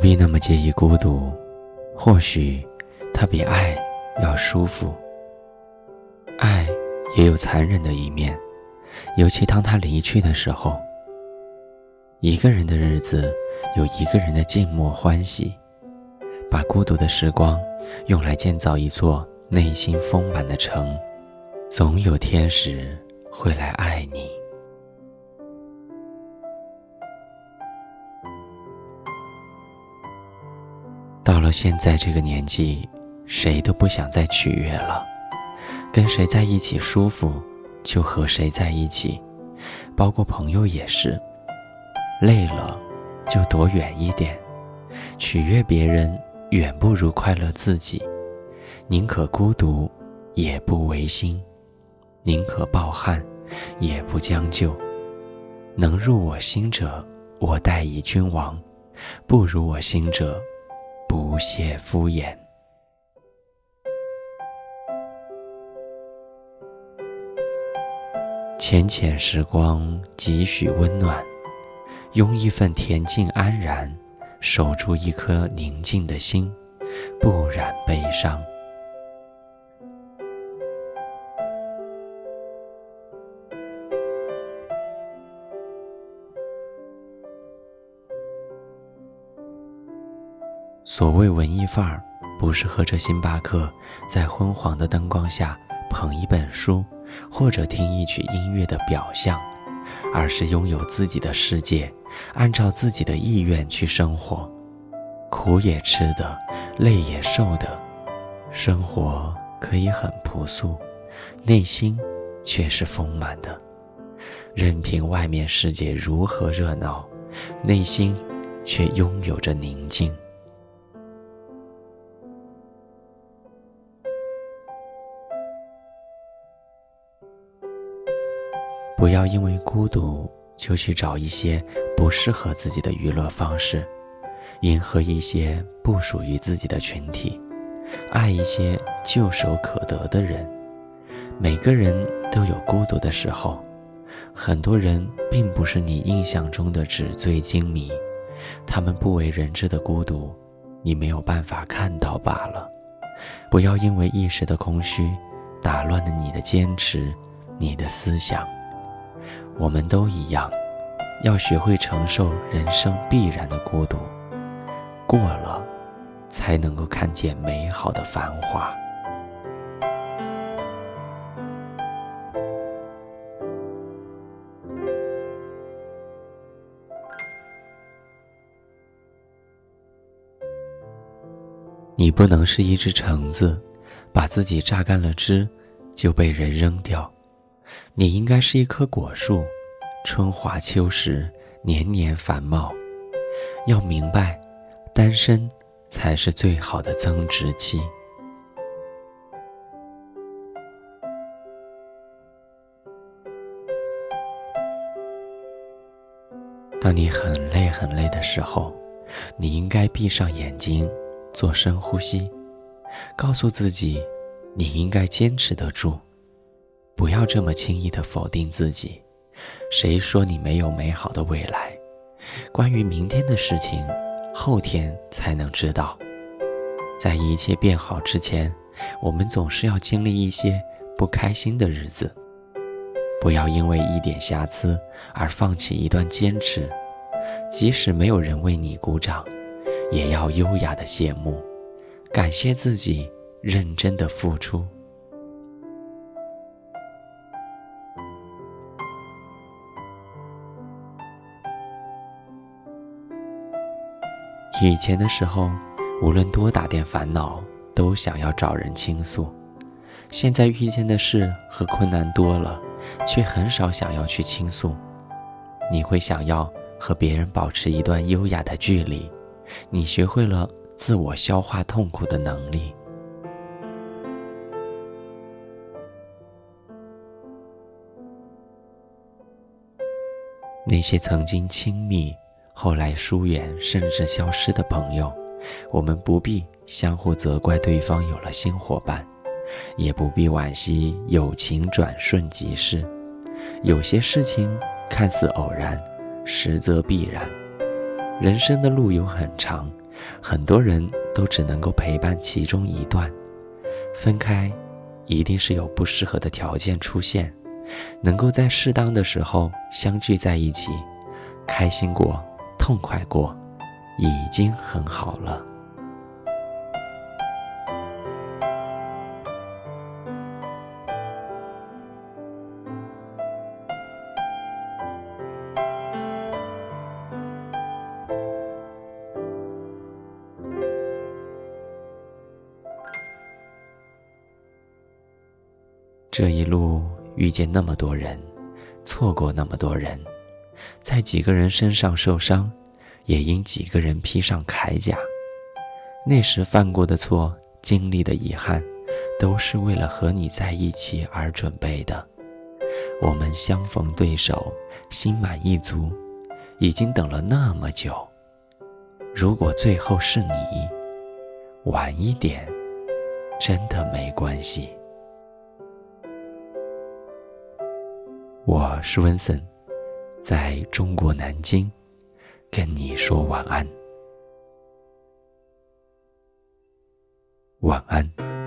不必那么介意孤独？或许，它比爱要舒服。爱也有残忍的一面，尤其当他离去的时候。一个人的日子，有一个人的静默欢喜。把孤独的时光用来建造一座内心丰满的城，总有天使会来爱你。到了现在这个年纪，谁都不想再取悦了，跟谁在一起舒服就和谁在一起，包括朋友也是。累了就躲远一点，取悦别人。远不如快乐自己，宁可孤独，也不违心；宁可抱憾，也不将就。能入我心者，我待以君王；不如我心者，不屑敷衍。浅浅时光，几许温暖，用一份恬静安然。守住一颗宁静的心，不染悲伤。所谓文艺范儿，不是喝着星巴克，在昏黄的灯光下捧一本书，或者听一曲音乐的表象，而是拥有自己的世界。按照自己的意愿去生活，苦也吃的，累也受的，生活可以很朴素，内心却是丰满的。任凭外面世界如何热闹，内心却拥有着宁静。不要因为孤独。就去找一些不适合自己的娱乐方式，迎合一些不属于自己的群体，爱一些唾手可得的人。每个人都有孤独的时候，很多人并不是你印象中的纸醉金迷，他们不为人知的孤独，你没有办法看到罢了。不要因为一时的空虚，打乱了你的坚持，你的思想。我们都一样，要学会承受人生必然的孤独，过了，才能够看见美好的繁华。你不能是一只橙子，把自己榨干了汁，就被人扔掉。你应该是一棵果树，春华秋实，年年繁茂。要明白，单身才是最好的增值期。当你很累很累的时候，你应该闭上眼睛，做深呼吸，告诉自己，你应该坚持得住。不要这么轻易的否定自己。谁说你没有美好的未来？关于明天的事情，后天才能知道。在一切变好之前，我们总是要经历一些不开心的日子。不要因为一点瑕疵而放弃一段坚持，即使没有人为你鼓掌，也要优雅的谢幕，感谢自己认真的付出。以前的时候，无论多大点烦恼，都想要找人倾诉；现在遇见的事和困难多了，却很少想要去倾诉。你会想要和别人保持一段优雅的距离，你学会了自我消化痛苦的能力。那些曾经亲密。后来疏远甚至消失的朋友，我们不必相互责怪对方有了新伙伴，也不必惋惜友情转瞬即逝。有些事情看似偶然，实则必然。人生的路有很长，很多人都只能够陪伴其中一段，分开，一定是有不适合的条件出现，能够在适当的时候相聚在一起，开心过，痛快过，已经很好了。这一路遇见那么多人，错过那么多人，在几个人身上受伤，也因几个人披上铠甲。那时犯过的错，经历的遗憾，都是为了和你在一起而准备的。我们相逢对手，心满意足，已经等了那么久。如果最后是你，晚一点，真的没关系。我是温森，在中国南京，跟你说晚安，晚安。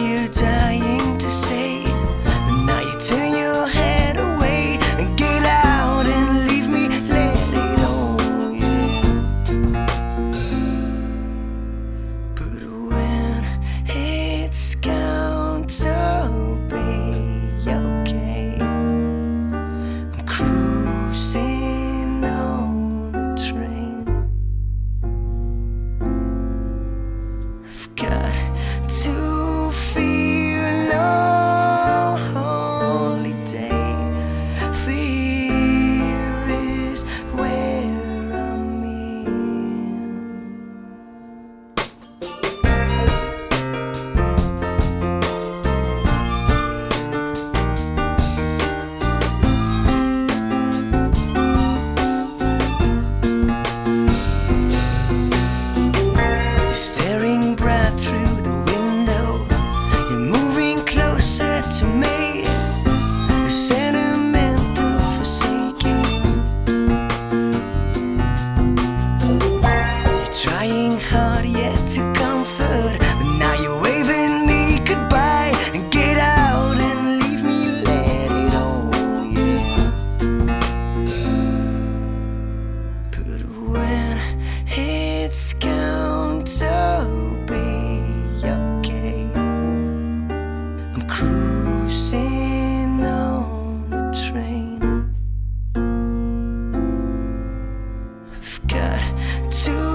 you down. got to